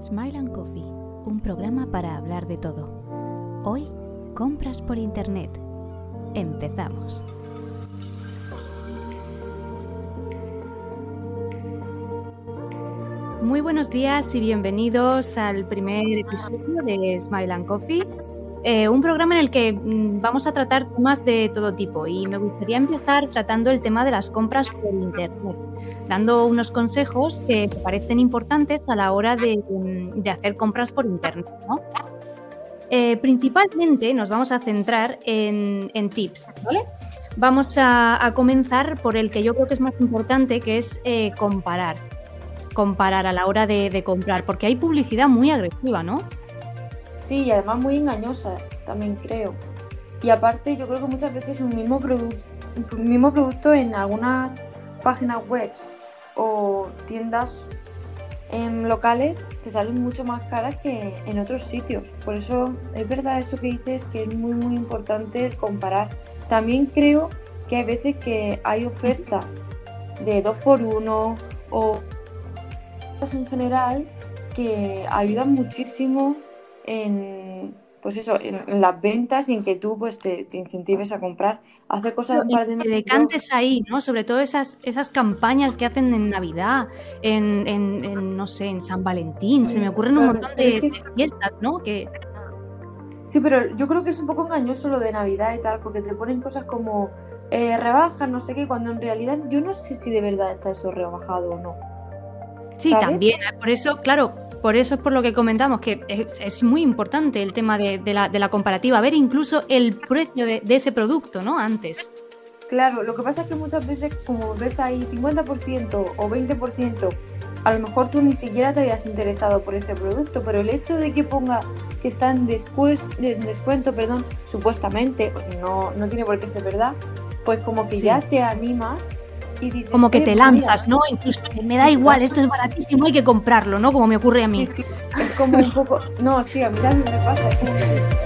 Smile and Coffee, un programa para hablar de todo. Hoy, compras por Internet. Empezamos. Muy buenos días y bienvenidos al primer episodio de Smile and Coffee, eh, un programa en el que mm, vamos a tratar temas de todo tipo y me gustaría empezar tratando el tema de las compras por Internet, dando unos consejos que me parecen importantes a la hora de, mm, hacer compras por Internet. Eh, principalmente nos vamos a centrar en, tips, Vamos a, comenzar por el que yo creo que es más importante, que es eh, comparar. Comparar a la hora de, de comprar, porque hay publicidad muy agresiva, ¿no? Sí, y además muy engañosa, también creo. Y aparte, yo creo que muchas veces un mismo, un mismo producto en algunas páginas web o tiendas en locales te salen mucho más caras que en otros sitios. Por eso es verdad eso que dices que es muy muy importante el comparar. También creo que hay veces que hay ofertas de 2 por 1 o en general que ayudan muchísimo en, pues eso, en, las ventas y en que tú pues te, incentives a comprar. Hace cosas un par de meses. decantes ahí, ¿no? Sobre todo esas, esas campañas que hacen en Navidad, en, en, no sé, en San Valentín. Se me ocurren un montón de, fiestas, ¿no? Que... Sí, pero yo creo que es un poco engañoso lo de Navidad y tal, porque te ponen cosas como eh, rebajas, no sé qué, cuando en realidad yo no sé si de verdad está eso rebajado o no. Sí, también. Por eso, claro, por eso es por lo que comentamos que es, muy importante el tema de, la, comparativa, ver incluso el precio de, ese producto, ¿no? Antes. Claro, lo que pasa es que muchas veces como ves ahí 50% o 20%, a lo mejor tú ni siquiera te habías interesado por ese producto, pero el hecho de que ponga que está en, descuento, perdón, supuestamente, no, no tiene por qué ser verdad, pues como que ya te animas como que te lanzas, ¿no? Incluso me da igual, esto es baratísimo, hay que comprarlo, ¿no? Como me ocurre a mí. Sí, sí. Es como un poco. No, sí, a mí también me pasa.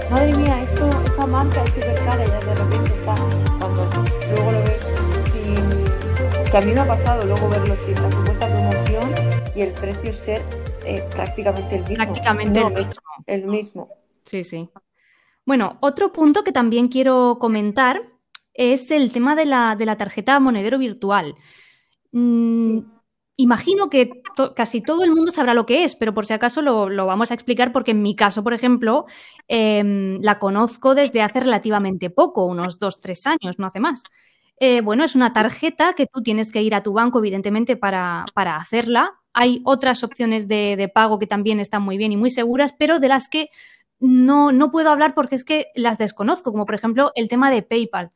madre mía, esto, esta marca es súper cara y ya de repente está. Cuando luego lo ves sin. Que a mí me ha pasado luego verlo sin la supuesta promoción y el precio ser eh, prácticamente el mismo. Prácticamente el mismo. El mismo. Sí, sí. Bueno, otro punto que también quiero comentar es el tema de la, tarjeta monedero virtual. Mm, imagino que casi todo el mundo sabrá lo que es, pero por si acaso lo, vamos a explicar porque en mi caso, por ejemplo, em, la conozco desde hace relativamente poco, unos dos, tres años, no hace más. Eh, bueno, es una tarjeta que tú tienes que ir a tu banco, evidentemente, para, hacerla. Hay otras opciones de, de, pago que también están muy bien y muy seguras, pero de las que no, no puedo hablar porque es que las desconozco, como por ejemplo el tema de PayPal.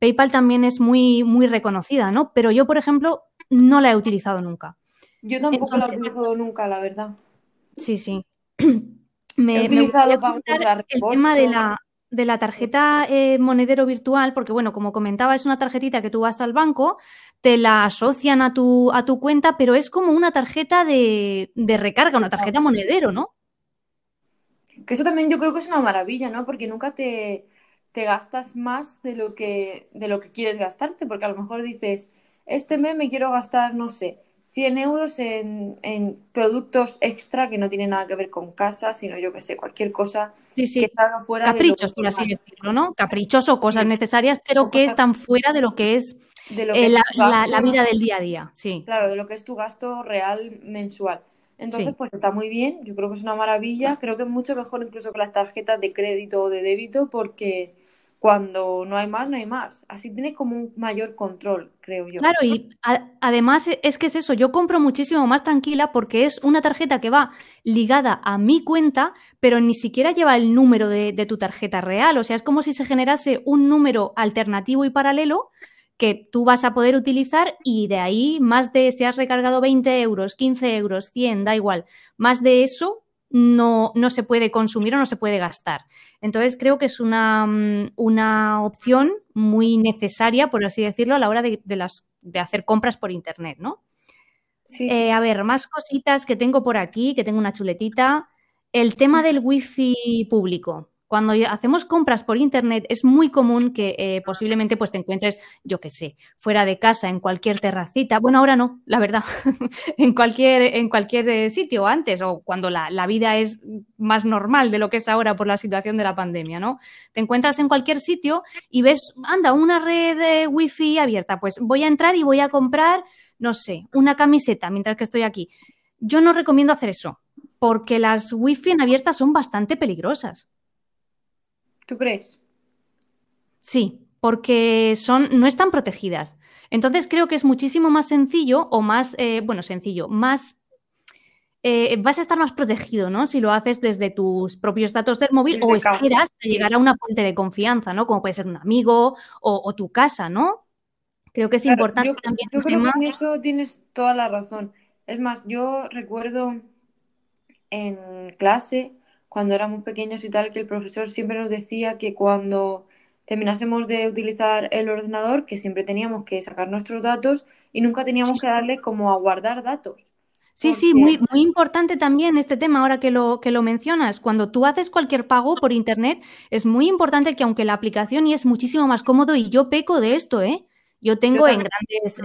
PayPal también es muy, muy reconocida, ¿no? Pero yo, por ejemplo, no la he utilizado nunca. Yo tampoco la he utilizado nunca, la verdad. Sí, sí. me, he utilizado para el tema de la, de la tarjeta eh, monedero virtual, porque bueno, como comentaba, es una tarjetita que tú vas al banco, te la asocian a tu, a tu cuenta, pero es como una tarjeta de, de recarga, una tarjeta monedero, ¿no? Que eso también yo creo que es una maravilla, ¿no? Porque nunca te, te gastas más de lo que, de lo que quieres gastarte, porque a lo mejor dices, este mes me quiero gastar, no sé, 100 euros en, en productos extra que no tienen nada que ver con casa, sino yo que sé, cualquier cosa que está fuera Caprichos, por así decirlo, ¿no? Caprichos o cosas necesarias, pero que están fuera de lo que es, eh, la, la, vida del día a día. Sí. Claro, de lo que es tu gasto real mensual. Entonces, pues está muy bien, yo creo que es una maravilla, creo que es mucho mejor incluso que las tarjetas de crédito o de débito porque cuando no hay más, no hay más. Así tienes como un mayor control, creo yo. Claro, y además e, es que es eso, yo compro muchísimo más tranquila porque es una tarjeta que va ligada a mi cuenta, pero ni siquiera lleva el número de, tu tarjeta real. O sea, es como si se generase un número alternativo y paralelo que tú vas a poder utilizar y de ahí más de, si has recargado 20 euros, 15 euros, 100, da igual, más de eso no, no, se puede consumir o no se puede gastar. Entonces creo que es una, mm, una opción muy necesaria, por así decirlo, a la hora de, las, de hacer compras por Internet, ¿no? Sí, eh, a ver, más cositas que tengo por aquí, que tengo una chuletita. El tema del wifi público. Cuando hacemos compras por internet es muy común que eh, posiblemente pues te encuentres, yo qué sé, fuera de casa, en cualquier terracita. Bueno, ahora no, la verdad, en cualquier, en cualquier eh, sitio antes o cuando la, la, vida es más normal de lo que es ahora por la situación de la pandemia, ¿no? Te encuentras en cualquier sitio y ves, anda, una red de wifi abierta, pues voy a entrar y voy a comprar, no sé, una camiseta mientras que estoy aquí. Yo no recomiendo hacer eso porque las wifi en abiertas son bastante peligrosas. ¿Tú crees? Sí, porque son, no están protegidas. Entonces creo que es muchísimo más sencillo o más, eh, bueno, sencillo, más eh, vas a estar más protegido, ¿no? Si lo haces desde tus propios datos del móvil o esperas a llegar a una fuente de confianza, ¿no? Como puede ser un amigo o, tu casa, ¿no? Creo que es importante también. Yo creo que en eso tienes toda la razón. Es más, yo recuerdo en clase, cuando éramos pequeños y tal, que el profesor siempre nos decía que cuando terminásemos de utilizar el ordenador, que siempre teníamos que sacar nuestros datos y nunca teníamos que darle como a guardar datos. Sí, sí, muy, muy importante también este tema, ahora que lo, que lo mencionas. Cuando tú haces cualquier pago por Internet, es muy importante que aunque la aplicación y es muchísimo más cómodo, y yo peco de esto, ¿eh? Yo tengo en grandes,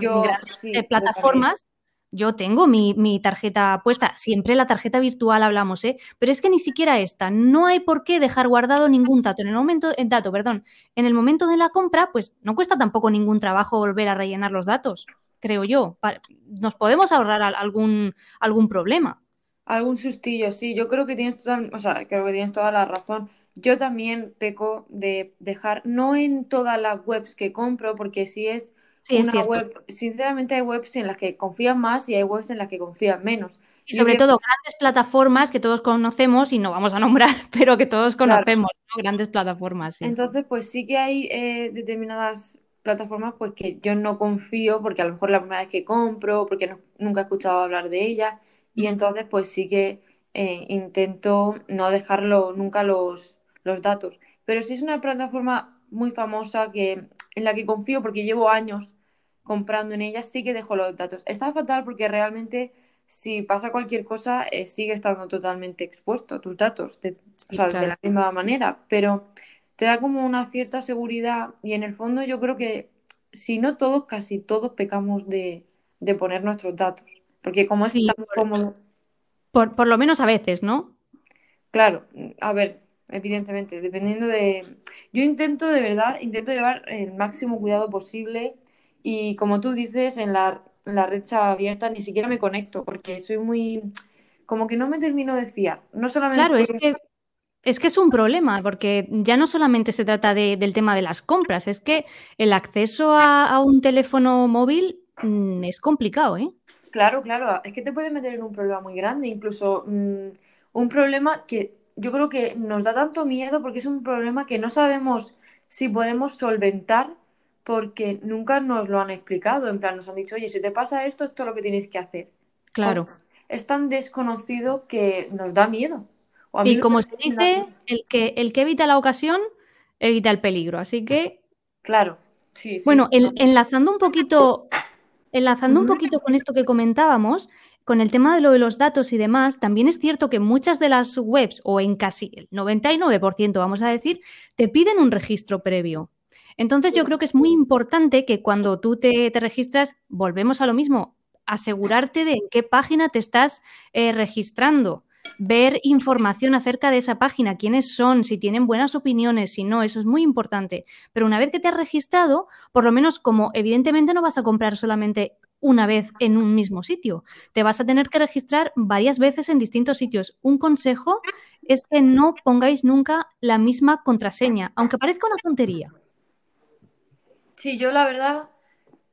eh, plataformas yo tengo mi, tarjeta puesta, siempre la tarjeta virtual hablamos, ¿eh? Pero es que ni siquiera esta, no hay por qué dejar guardado ningún dato. En el momento, el dato, perdón, en el momento de la compra, pues no cuesta tampoco ningún trabajo volver a rellenar los datos, creo yo. Nos podemos ahorrar algún, algún problema. Algún sustillo, sí, yo creo que tienes o sea, creo que tienes toda la razón. Yo también peco de dejar, no en todas las webs que compro, porque si es una web, sinceramente hay webs en las que confían más y hay webs en las que confían menos. Y sobre todo grandes plataformas que todos conocemos y no vamos a nombrar, pero que todos conocemos, grandes plataformas. Entonces, pues sí que hay eh, determinadas plataformas pues que yo no confío porque a lo mejor la primera vez que compro, porque nunca he escuchado hablar de ellas y entonces pues sí que eh, intento no dejarlo nunca los, los datos. Pero si es una plataforma muy famosa que, en la que confío porque llevo años comprando en ella, sí que dejo los datos. Está fatal porque realmente si pasa cualquier cosa, eh, sigue estando totalmente expuesto tus datos, de, o sea, de la misma manera, pero te da como una cierta seguridad y en el fondo yo creo que si no todos, casi todos pecamos de, de poner nuestros datos, porque como es tan cómodo... Por, por lo menos a veces, ¿no? Claro, a ver, evidentemente, dependiendo de... Yo intento de verdad, intento llevar el máximo cuidado posible y como tú dices, en la, la red abierta ni siquiera me conecto porque soy muy... como que no me termino de fiar. No solamente... Claro, es que... Es que es un problema, porque ya no solamente se trata del tema de las compras, es que el acceso a, un teléfono móvil mm, es complicado, ¿eh? Claro, claro, es que te puede meter en un problema muy grande, incluso mm, un problema que yo creo que nos da tanto miedo porque es un problema que no sabemos si podemos solventar porque nunca nos lo han explicado. En plan, nos han dicho, oye, si te pasa esto, esto es lo que tienes que hacer. Claro. Es tan desconocido que nos da miedo. y como se dice, el que, el que evita la ocasión, evita el peligro. Así que. Claro. Sí, bueno, enlazando un poquito. Enlazando un poquito con esto que comentábamos, con el tema de lo de los datos y demás, también es cierto que muchas de las webs, o en casi el 99%, vamos a decir, te piden un registro previo. Entonces yo creo que es muy importante que cuando tú te, registras, volvemos a lo mismo, asegurarte de en qué página te estás eh, registrando, ver información acerca de esa página, quiénes son, si tienen buenas opiniones, si no, eso es muy importante. Pero una vez que te has registrado, por lo menos como evidentemente no vas a comprar solamente una vez en un mismo sitio. Te vas a tener que registrar varias veces en distintos sitios. Un consejo es que no pongáis nunca la misma contraseña, aunque parezca una tontería. Sí, yo la verdad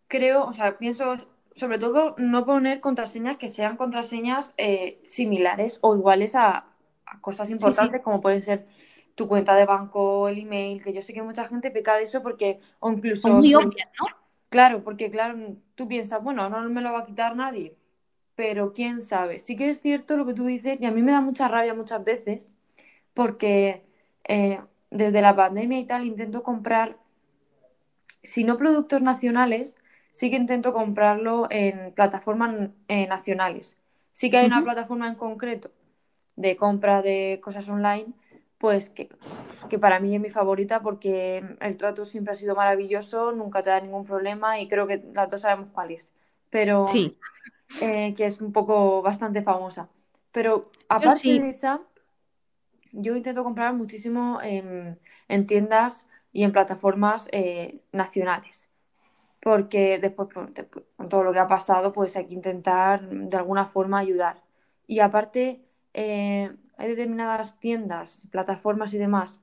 creo, o sea, pienso sobre todo no poner contraseñas que sean contraseñas eh, similares o iguales a, cosas importantes como pueden ser tu cuenta de banco, el email, que yo sé que mucha gente peca de eso porque, o incluso... muy obvias, ¿no? Claro, porque claro, tú piensas, bueno, no me lo va a quitar nadie, pero quién sabe. Sí que es cierto lo que tú dices y a mí me da mucha rabia muchas veces porque eh, desde la pandemia y tal intento comprar, si no productos nacionales, sí que intento comprarlo en plataformas eh, nacionales. Sí que hay una plataforma en concreto de compra de cosas online, pues que, que para mí es mi favorita porque el trato siempre ha sido maravilloso, nunca te da ningún problema y creo que las dos sabemos cuál es. Pero Sí, eh, que es un poco bastante famosa. Pero aparte sí. de esa, yo intento comprar muchísimo en, en tiendas y en plataformas eh, nacionales. Porque después, por- después, con todo lo que ha pasado, pues hay que intentar mm, de alguna forma ayudar. Y aparte, eh, hay determinadas tiendas, plataformas y demás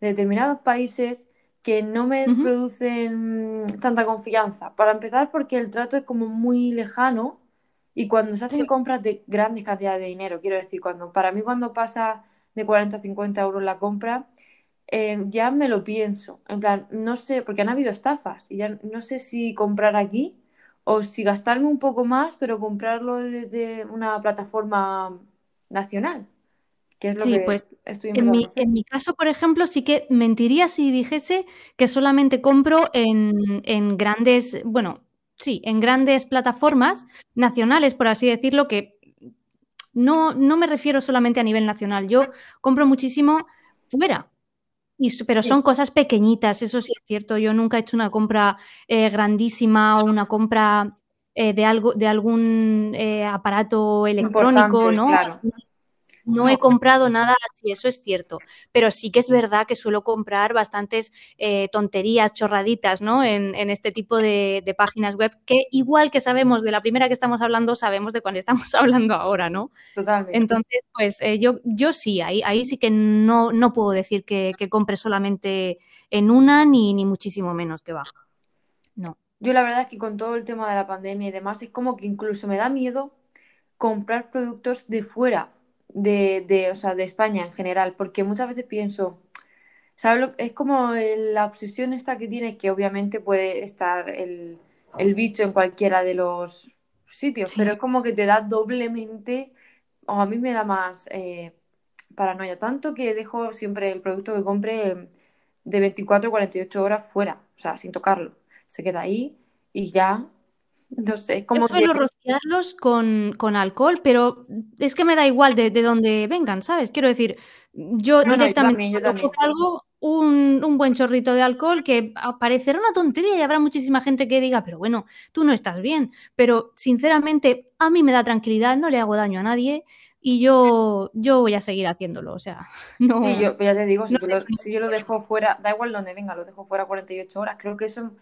de determinados países que no me producen tanta confianza. Para empezar, porque el trato es como muy lejano y cuando se Sí, hacen compras de grandes cantidades de dinero, quiero decir, cuando, para mí cuando pasa de 40 a 50 euros la compra, eh, ya me lo pienso. En plan, no sé, porque han habido estafas y ya no sé si comprar aquí o si gastarme un poco más, pero comprarlo desde una plataforma nacional, que es lo sí, que pues estoy en mi, en mi caso, por ejemplo, sí que mentiría si dijese que solamente compro en, en grandes, bueno, sí, en grandes plataformas nacionales, por así decirlo, que no, no me refiero solamente a nivel nacional. Yo compro muchísimo fuera. Y, pero son cosas pequeñitas, eso sí es cierto. Yo nunca he hecho una compra eh, grandísima o una compra eh, de algo, de algún eh, aparato electrónico, importante, ¿no? claro. No he comprado nada así, eso es cierto. Pero sí que es verdad que suelo comprar bastantes eh, tonterías, chorraditas, ¿no? En, en este tipo de, de páginas web, que igual que sabemos de la primera que estamos hablando, sabemos de cuál estamos hablando ahora, ¿no? totalmente. Entonces, pues eh, yo, yo sí, ahí, ahí sí que no, no puedo decir que, que compre solamente en una, ni, ni muchísimo menos que va. No. Yo la verdad es que con todo el tema de la pandemia y demás, es como que incluso me da miedo comprar productos de fuera, de, de, o sea, de España en general, porque muchas veces pienso, ¿sabes? Es como la obsesión esta que tienes, que obviamente puede estar el, el bicho en cualquiera de los sitios, pero es como que te da doblemente, o a mí me da más eh, paranoia, tanto que dejo siempre el producto que compre de 24 a 48 horas fuera, o sea, sin tocarlo. Se queda ahí y ya, no sé, como que... rociarlos con, con alcohol, pero es que me da igual de, de dónde vengan, ¿sabes? Quiero decir, yo No, no, yo directamente también, yo también. algo, un, un buen chorrito de alcohol que parecerá una tontería y habrá muchísima gente que diga, pero bueno, tú no estás bien. Pero sinceramente, a mí me da tranquilidad, no le hago daño a nadie y yo, yo voy a seguir haciéndolo. O sea, Sí, no, yo, pues ya te digo, si no yo, lo, si yo lo dejo fuera, da igual donde venga, lo dejo fuera 48 horas. Creo que eso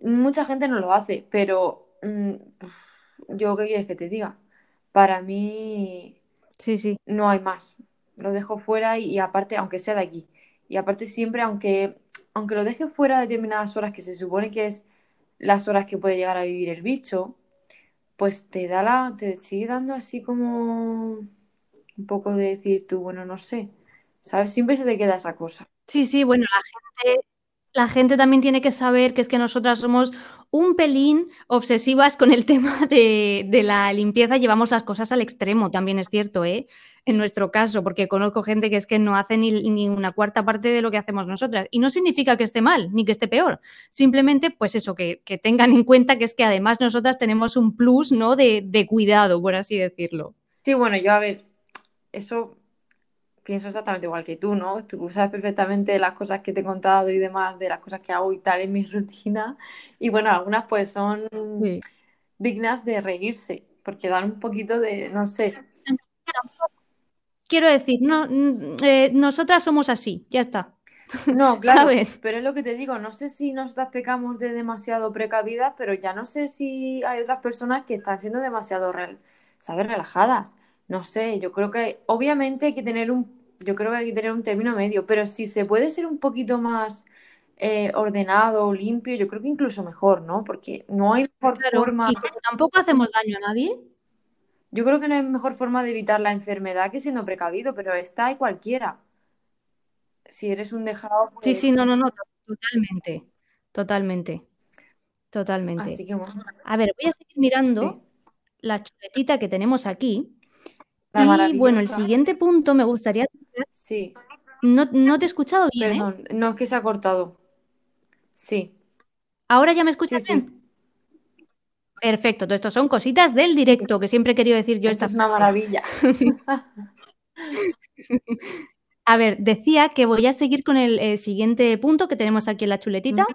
mucha gente no lo hace, pero mm, puf, yo qué quieres que te diga. Para mí Sí, sí. no hay más. Lo dejo fuera y, y aparte, aunque sea de aquí. Y aparte siempre, aunque, aunque lo deje fuera de determinadas horas, que se supone que es las horas que puede llegar a vivir el bicho, pues te da la, te sigue dando así como un poco de decir tú, bueno, no sé. ¿Sabes? Siempre se te queda esa cosa. Sí, sí, bueno, la gente, la gente también tiene que saber que es que nosotras somos un pelín obsesivas con el tema de, la limpieza, llevamos las cosas al extremo, también es cierto, ¿eh? En nuestro caso, porque conozco gente que es que no hace ni, una cuarta parte de lo que hacemos nosotras. Y no significa que esté mal, ni que esté peor. Simplemente, pues eso, que, que tengan en cuenta que es que además nosotras tenemos un plus, ¿no? De, de cuidado, por así decirlo. Sí, bueno, yo a ver, eso pienso exactamente igual que tú, ¿no? Tú sabes perfectamente las cosas que te he contado y demás, de las cosas que hago y tal en mi rutina. Y bueno, algunas pues son Sí. dignas de reírse, porque dan un poquito de, no sé. Quiero decir, no, mm, eh, nosotras somos así, ya está. No, claro, ¿Sabes? pero es lo que te digo, no sé si nosotras pecamos de demasiado precavidas, pero ya no sé si hay otras personas que están siendo demasiado, rel- ¿sabes? Relajadas. No sé, yo creo que obviamente hay que tener un, yo creo que hay que tener un término medio, pero si se puede ser un poquito más eh, ordenado, limpio, yo creo que incluso mejor, ¿no? Porque no hay mejor Claro, forma, y como tampoco hacemos daño a nadie, yo creo que no hay mejor forma de evitar la enfermedad que siendo precavido, pero esta hay cualquiera. Si eres un dejado, sí, sí, no, pues no, no, totalmente, totalmente, totalmente. así que bueno, A ver, voy a seguir sí, mirando la chuletita que tenemos aquí. Y bueno, el siguiente punto me gustaría... Sí, No, no te he escuchado bien, ¿eh? perdón, no es que se ha cortado. Sí, ¿Ahora ya me escuchas sí. bien? Perfecto, todo esto son cositas del directo que siempre he querido decir yo esto esta es una maravilla. A ver, decía que voy a seguir con el eh, siguiente punto que tenemos aquí en la chuletita,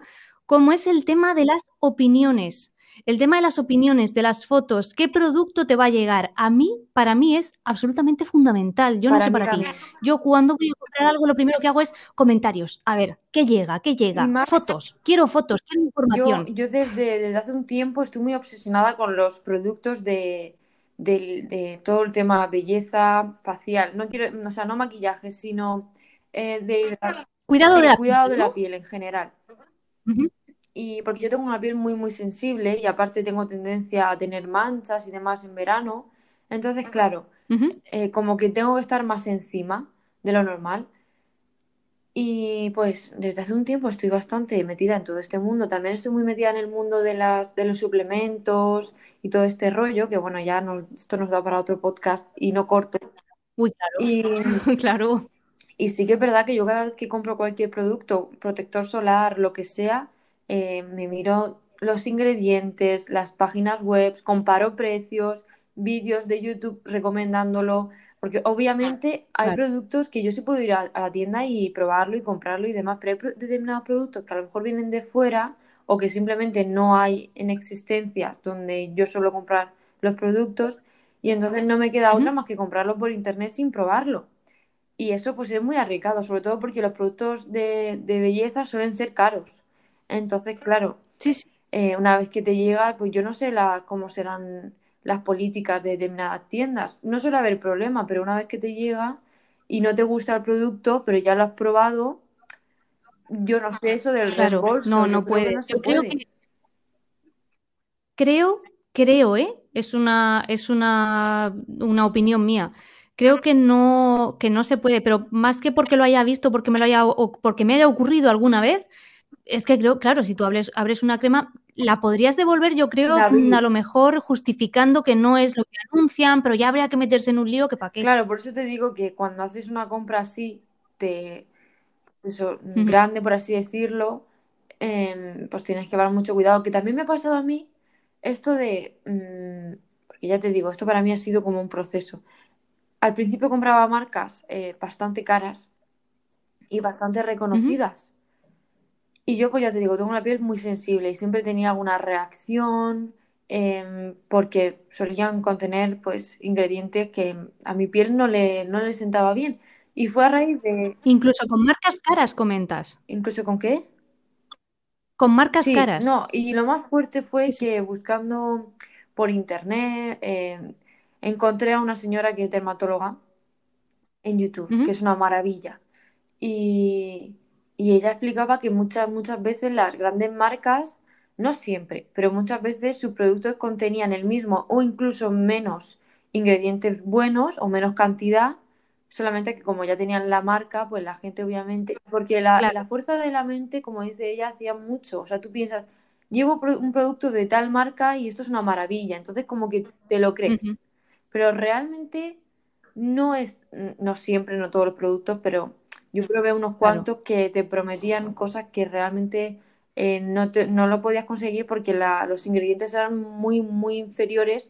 como es el tema de las opiniones. El tema de las opiniones, de las fotos, qué producto te va a llegar, a mí, para mí es absolutamente fundamental. Yo no sé para ti. Yo cuando voy a comprar algo, lo primero que hago es comentarios. A ver, ¿qué llega? ¿Qué llega? fotos. Quiero fotos, quiero información. Yo, desde, desde, hace un tiempo estoy muy obsesionada con los productos de, de, todo el tema belleza facial. No quiero, o sea, no maquillaje, sino eh, de cuidado, de, la cuidado piel, de la piel en general. Y porque yo tengo una piel muy, muy sensible y aparte tengo tendencia a tener manchas y demás en verano. Entonces, claro, eh, como que tengo que estar más encima de lo normal. Y pues desde hace un tiempo estoy bastante metida en todo este mundo. También estoy muy metida en el mundo de, las, de los suplementos y todo este rollo, que bueno, ya esto nos da para otro podcast y no corto. Uy, claro. Y, claro. Y sí que es verdad que yo cada vez que compro cualquier producto, protector solar, lo que sea, eh, me miro los ingredientes, las páginas web, comparo precios, vídeos de YouTube recomendándolo, porque obviamente hay productos que yo sí puedo ir a, la tienda y probarlo y comprarlo y demás, pero hay determinados productos que a lo mejor vienen de fuera o que simplemente no hay en existencias donde yo suelo comprar los productos y entonces no me queda otra más que comprarlo por internet sin probarlo. Y eso pues es muy arriesgado, sobre todo porque los productos de, de belleza suelen ser caros. Entonces, claro, eh, una vez que te llega, pues yo no sé la, cómo serán las políticas de determinadas tiendas. No suele haber problema, pero una vez que te llega y no te gusta el producto, pero ya lo has probado, yo no sé eso del claro, reembolso. No, no puede. creo, creo, creo, ¿eh? Es una, es una, una opinión mía. Creo que no, que no se puede, pero más que porque lo haya visto, porque me lo haya, o porque me haya ocurrido alguna vez, es que creo, claro, si tú abres, abres una crema, la podrías devolver, yo creo, a lo mejor justificando que no es lo que anuncian, pero ya habría que meterse en un lío que para qué. Claro, por eso te digo que cuando haces una compra así, te, eso, grande, por así decirlo, em, pues tienes que llevar mucho cuidado. Que también me ha pasado a mí esto de, mm, porque ya te digo, esto para mí ha sido como un proceso. Al principio compraba marcas eh, bastante caras y bastante reconocidas. Y yo, pues ya te digo, tengo una piel muy sensible y siempre tenía alguna reacción em, porque solían contener pues ingredientes que a mi piel no le, no le sentaba bien. Y fue a raíz de... Incluso con marcas caras comentas. ¿Incluso con qué? Con marcas caras. No, y lo más fuerte fue que buscando por internet em, encontré a una señora que es dermatóloga en YouTube, que es una maravilla. Y, y ella explicaba que muchas, muchas veces las grandes marcas, no siempre, pero muchas veces sus productos contenían el mismo o incluso menos ingredientes buenos o menos cantidad, solamente que como ya tenían la marca, pues la gente obviamente, porque la, la fuerza de la mente, como dice ella, hacía mucho. O sea, tú piensas, llevo un producto de tal marca y esto es una maravilla, entonces como que te lo crees. Pero realmente no es, no siempre, no todos los productos, pero yo probé unos cuantos que te prometían cosas que realmente eh, no, no lo podías conseguir porque los ingredientes eran muy, muy inferiores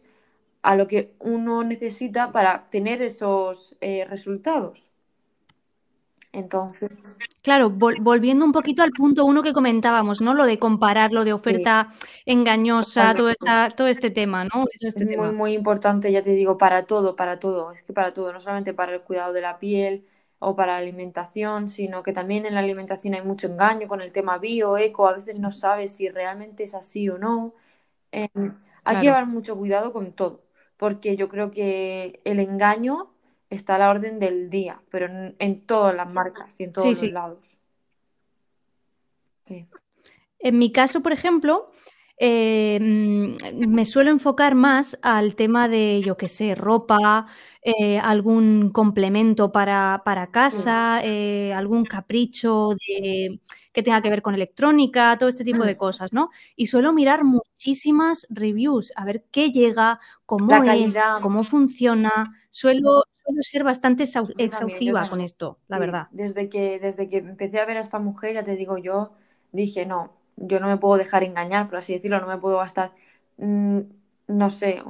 a lo que uno necesita para tener esos eh, resultados. Entonces. Claro, volviendo un poquito al punto uno que comentábamos, ¿no? Lo de comparar, lo de oferta engañosa, todo, esta, todo este tema, ¿no? Este es muy, muy importante, ya te digo, para todo, para todo. Es que para todo, no solamente para el cuidado de la piel, o para la alimentación, sino que también en la alimentación hay mucho engaño con el tema bio, eco, a veces no sabes si realmente es así o no. Em, hay que llevar mucho cuidado con todo, porque yo creo que el engaño está a la orden del día, pero en, todas las marcas y en todos los lados. Sí. En mi caso, por ejemplo, eh, me suelo enfocar más al tema de, yo qué sé, ropa, eh, algún complemento para, casa, eh, algún capricho de, que tenga que ver con electrónica, todo este tipo de mm. cosas, ¿no? Y suelo mirar muchísimas reviews, a ver qué llega, cómo es, cómo funciona. Suelo, ser bastante exhaustiva con esto, la verdad. Desde que, desde que empecé a ver a esta mujer, ya te digo yo, dije, no, yo no me puedo dejar engañar, por así decirlo, no me puedo gastar, mm, no sé,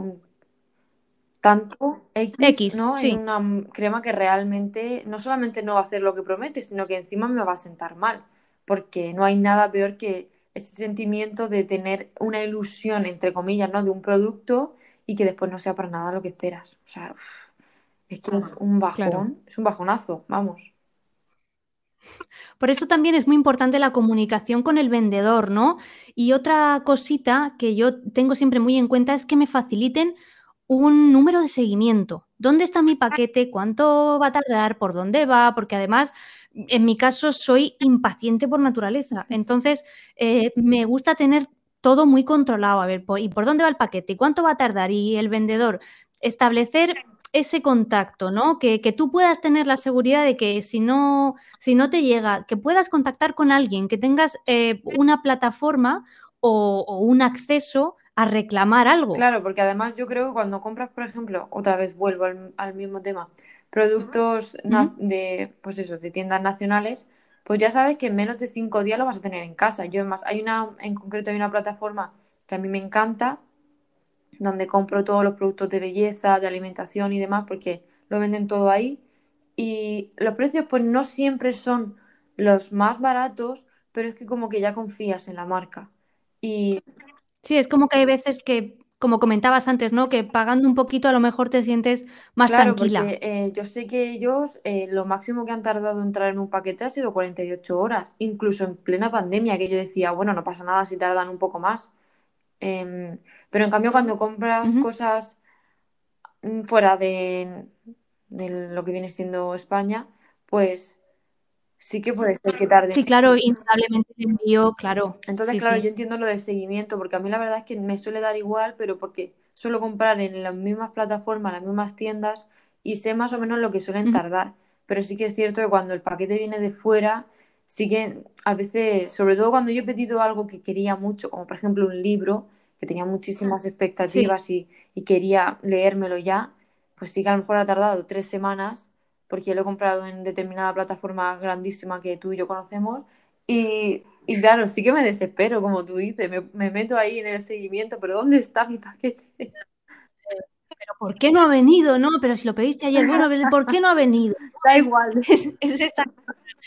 tanto X, ¿no? En una crema que realmente no solamente no va a hacer lo que promete, sino que encima me va a sentar mal, porque no hay nada peor que ese sentimiento de tener una ilusión, entre comillas, ¿no? De un producto y que después no sea para nada lo que esperas. O sea, es que es un bajón, es un bajonazo, vamos. Por eso también es muy importante la comunicación con el vendedor, ¿no? Y otra cosita que yo tengo siempre muy en cuenta es que me faciliten un número de seguimiento. ¿Dónde está mi paquete? ¿Cuánto va a tardar? ¿Por dónde va? Porque además, en mi caso, soy impaciente por naturaleza. Entonces, eh, me gusta tener todo muy controlado. A ver, ¿y por dónde va el paquete? ¿Y cuánto va a tardar? Y el vendedor, establecer ese contacto, ¿no? Que, tú puedas tener la seguridad de que si no, si no te llega, que puedas contactar con alguien, que tengas eh, una plataforma o, un acceso a reclamar algo. Claro, porque además yo creo que cuando compras, por ejemplo, otra vez vuelvo al, mismo tema, productos de, pues eso, de tiendas nacionales, pues ya sabes que en menos de cinco días lo vas a tener en casa. Yo, más, hay una, en concreto hay una plataforma que a mí me encanta, donde compro todos los productos de belleza, de alimentación y demás, porque lo venden todo ahí. Y los precios pues no siempre son los más baratos, pero es que como que ya confías en la marca. Y... Sí, es como que hay veces que, como comentabas antes, ¿no? Que pagando un poquito a lo mejor te sientes más claro, tranquila. Porque, eh, yo sé que ellos eh, lo máximo que han tardado en traer un paquete ha sido 48 horas, incluso en plena pandemia, que yo decía, bueno, no pasa nada si tardan un poco más. Em, pero en cambio, cuando compras cosas mm, fuera de, lo que viene siendo España, pues sí que puede ser que tarde. Sí, claro, indudablemente el envío, claro. Entonces, claro, yo entiendo lo del seguimiento, porque a mí la verdad es que me suele dar igual, pero porque suelo comprar en las mismas plataformas, las mismas tiendas, y sé más o menos lo que suelen tardar. Pero sí que es cierto que cuando el paquete viene de fuera, sí que a veces, sobre todo cuando yo he pedido algo que quería mucho, como por ejemplo un libro, que tenía muchísimas expectativas y, quería leérmelo ya, pues sí que a lo mejor ha tardado tres semanas, porque lo he comprado en determinada plataforma grandísima que tú y yo conocemos, y, claro, sí que me desespero, como tú dices, me, meto ahí en el seguimiento, pero ¿dónde está mi paquete? Pero ¿por qué no ha venido? No, pero si lo pediste ayer, bueno, ¿por qué no ha venido? Da igual. Es, esa,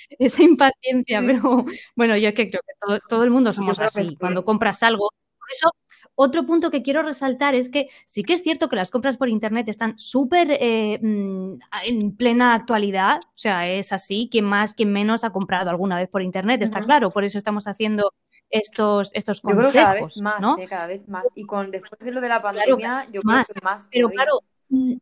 esa, impaciencia, pero bueno, yo que creo que todo, el mundo somos así. Cuando compras algo, por eso otro punto que quiero resaltar es que sí que es cierto que las compras por Internet están súper eh, mm, en plena actualidad, o sea, es así, quien más, quien menos ha comprado alguna vez por Internet, está claro, por eso estamos haciendo estos, estos consejos. Yo creo cada vez más, eh, cada vez más. Y con, después de lo de la pandemia, yo creo que más. Pero claro, mm,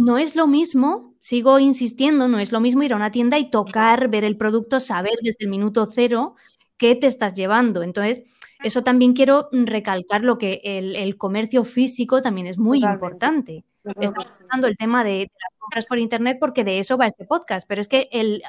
no es lo mismo, sigo insistiendo, no es lo mismo ir a una tienda y tocar, ver el producto, saber desde el minuto cero qué te estás llevando. Entonces, eso también quiero recalcar lo que el, comercio físico también es muy importante. Estamos hablando el tema de, las compras por internet porque de eso va este podcast, pero es que el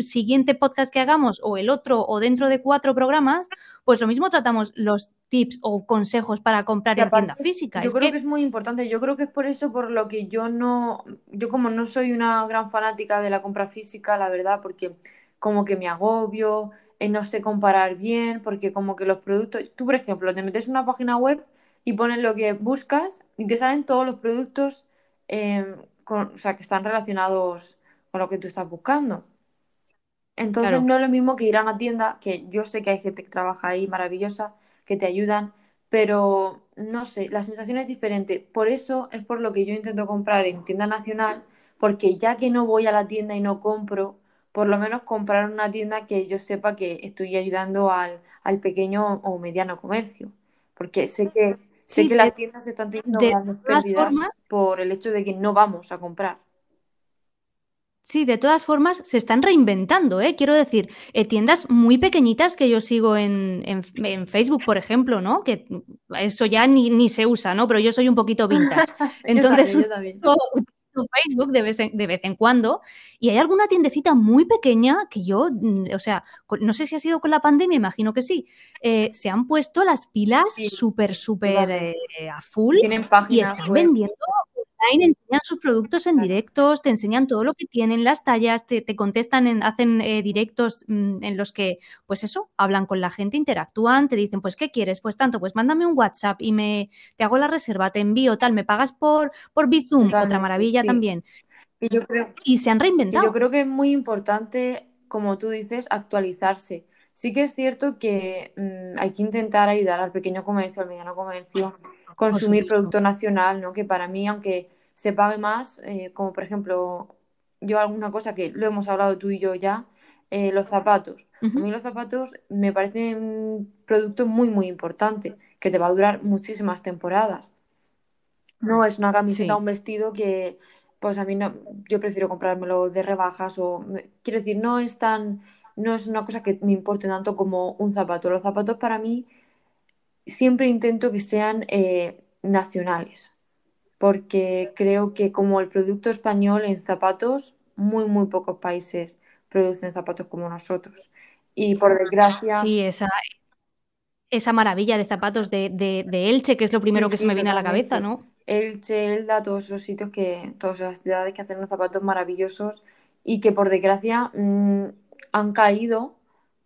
siguiente podcast que hagamos o el otro o dentro de cuatro programas, pues lo mismo tratamos los tips o consejos para comprar en tienda física. Yo creo que... es muy importante, yo creo que es por eso por lo que yo no, yo como no soy una gran fanática de la compra física, la verdad, porque como que me agobio, no sé comparar bien, porque como que los productos, tú por ejemplo, te metes en una página web y pones lo que buscas y te salen todos los productos em, o sea, que están relacionados con lo que tú estás buscando. Entonces no es lo mismo que ir a una tienda, que yo sé que hay gente que trabaja ahí maravillosa, que te ayudan, pero no sé, la sensación es diferente. Por eso es por lo que yo intento comprar en tienda nacional, porque ya que no voy a la tienda y no compro, por lo menos comprar una tienda que yo sepa que estoy ayudando al, pequeño o mediano comercio. Porque sé que, sé que las tiendas están teniendo grandes pérdidas por el hecho de que no vamos a comprar. Sí, de todas formas se están reinventando, ¿eh? Quiero decir, eh, tiendas muy pequeñitas que yo sigo en, Facebook, por ejemplo, ¿no? Que eso ya ni, ni, se usa, ¿no? Pero yo soy un poquito vintage. Entonces, Facebook de vez, en, de vez en cuando y hay alguna tiendecita muy pequeña que yo, mm, o sea, no sé si ha sido con la pandemia, imagino que sí, eh, se han puesto las pilas súper, súper eh, a full Tienen páginas y están vendiendo online enseñan sus productos en directos, te enseñan todo lo que tienen, las tallas, te, contestan, hacen eh, directos mm, en los que, pues eso, hablan con la gente, interactúan, te dicen, pues, ¿qué quieres? Pues tanto, pues mándame un WhatsApp y me te hago la reserva, te envío tal, me pagas por, por Bizum, otra maravilla también. Y, yo creo, y se han reinventado. yo creo que es muy importante, como tú dices, actualizarse. Sí que es cierto que mm, hay que intentar ayudar al pequeño comercio, al mediano comercio, consumir producto nacional, ¿no? Que para mí, aunque se pague más, eh, como por ejemplo, yo alguna cosa que lo hemos hablado tú y yo ya, eh, los zapatos. A mí los zapatos me parecen un producto muy, muy importante, que te va a durar muchísimas temporadas. No es una camiseta un vestido que, pues a mí no, yo prefiero comprármelo de rebajas o, quiero decir, no es tan no es una cosa que me importe tanto como un zapato. Los zapatos para mí siempre intento que sean eh, nacionales, porque creo que como el producto español en zapatos, muy, muy pocos países producen zapatos como nosotros. Y por desgracia... Sí, esa, esa maravilla de zapatos de, Elche, que es lo primero que se me viene a la cabeza, ¿no? Elche, Elda, todos esos sitios que, todas las ciudades que hacen unos zapatos maravillosos y que por desgracia mm, han caído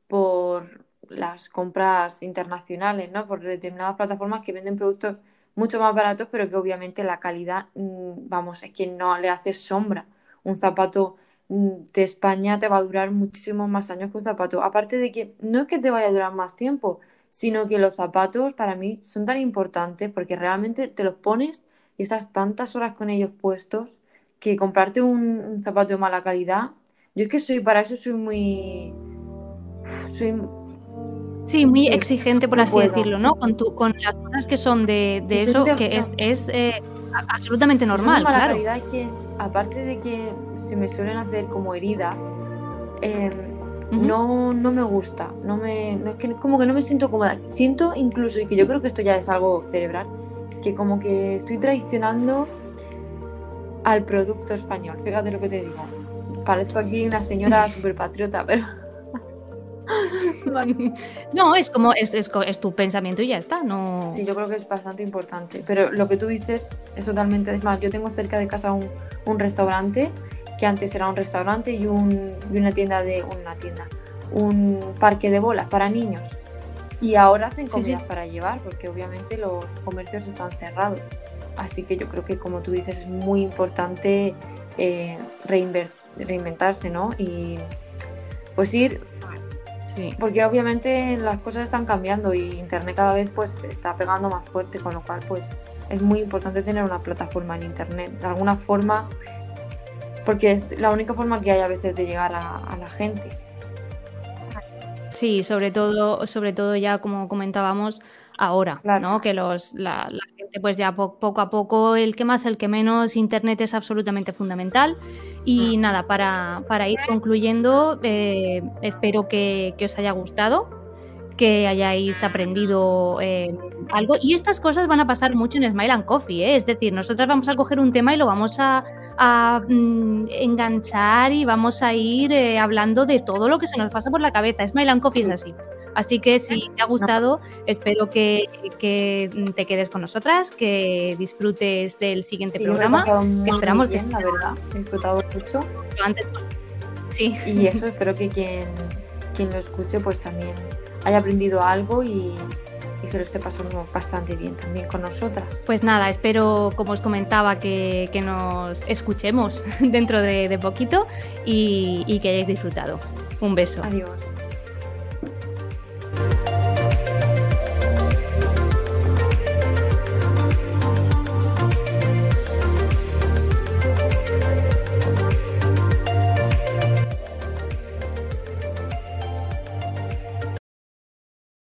por las compras internacionales, ¿no? Por determinadas plataformas que venden productos mucho más baratos, pero que obviamente la calidad, mm, vamos, es que no le hace sombra. Un zapato mm, de España te va a durar muchísimos más años que un zapato. Aparte de que no es que te vaya a durar más tiempo, sino que los zapatos para mí son tan importantes porque realmente te los pones y estás tantas horas con ellos puestos que comprarte un zapato de mala calidad yo es que soy, para eso soy muy. Soy. Sí, muy exigente, por así decirlo, ¿no? Con, tu, con las cosas que son de, eso, que es, es eh, absolutamente normal. La claro. realidad es que, aparte de que se me suelen hacer como heridas, em, no, no me gusta. No me, no es que como que no me siento cómoda. Siento incluso, y que yo creo que esto ya es algo cerebral, que como que estoy traicionando al producto español. Fíjate lo que te digo parezco aquí una señora súper patriota, pero... no, es como, es, es, tu pensamiento y ya está, no... Sí, yo creo que es bastante importante, pero lo que tú dices es totalmente, es más, yo tengo cerca de casa un, un restaurante, que antes era un restaurante y, un, y una tienda de, una tienda, un parque de bolas para niños. Y ahora hacen comidas para llevar, porque obviamente los comercios están cerrados. Así que yo creo que, como tú dices, es muy importante eh, reinvertir reinventarse, ¿no? Y pues ir, sí. porque obviamente las cosas están cambiando y Internet cada vez pues está pegando más fuerte, con lo cual pues es muy importante tener una plataforma en Internet, de alguna forma, porque es la única forma que hay a veces de llegar a, la gente. Sí, sobre todo, sobre todo ya como comentábamos, ahora, ¿no? Que los, la, gente, pues ya poco a poco, el que más, el que menos, Internet es absolutamente fundamental. Y nada, para, para ir concluyendo, eh, espero que, que, os haya gustado que hayáis aprendido eh, algo. Y estas cosas van a pasar mucho en Smile and Coffee, ¿eh? es decir, nosotras vamos a coger un tema y lo vamos a, mm, enganchar y vamos a ir eh, hablando de todo lo que se nos pasa por la cabeza. Smile and Coffee es así. Así que si te ha gustado, espero que, te quedes con nosotras, que disfrutes del siguiente programa. que esperamos que la verdad, he disfrutado mucho. Antes, sí. Y eso espero que quien, quien lo escuche pues también haya aprendido algo y, se lo esté pasando bastante bien también con nosotras. Pues nada, espero, como os comentaba, que, nos escuchemos dentro de, poquito y, y que hayáis disfrutado. Un beso. Adiós.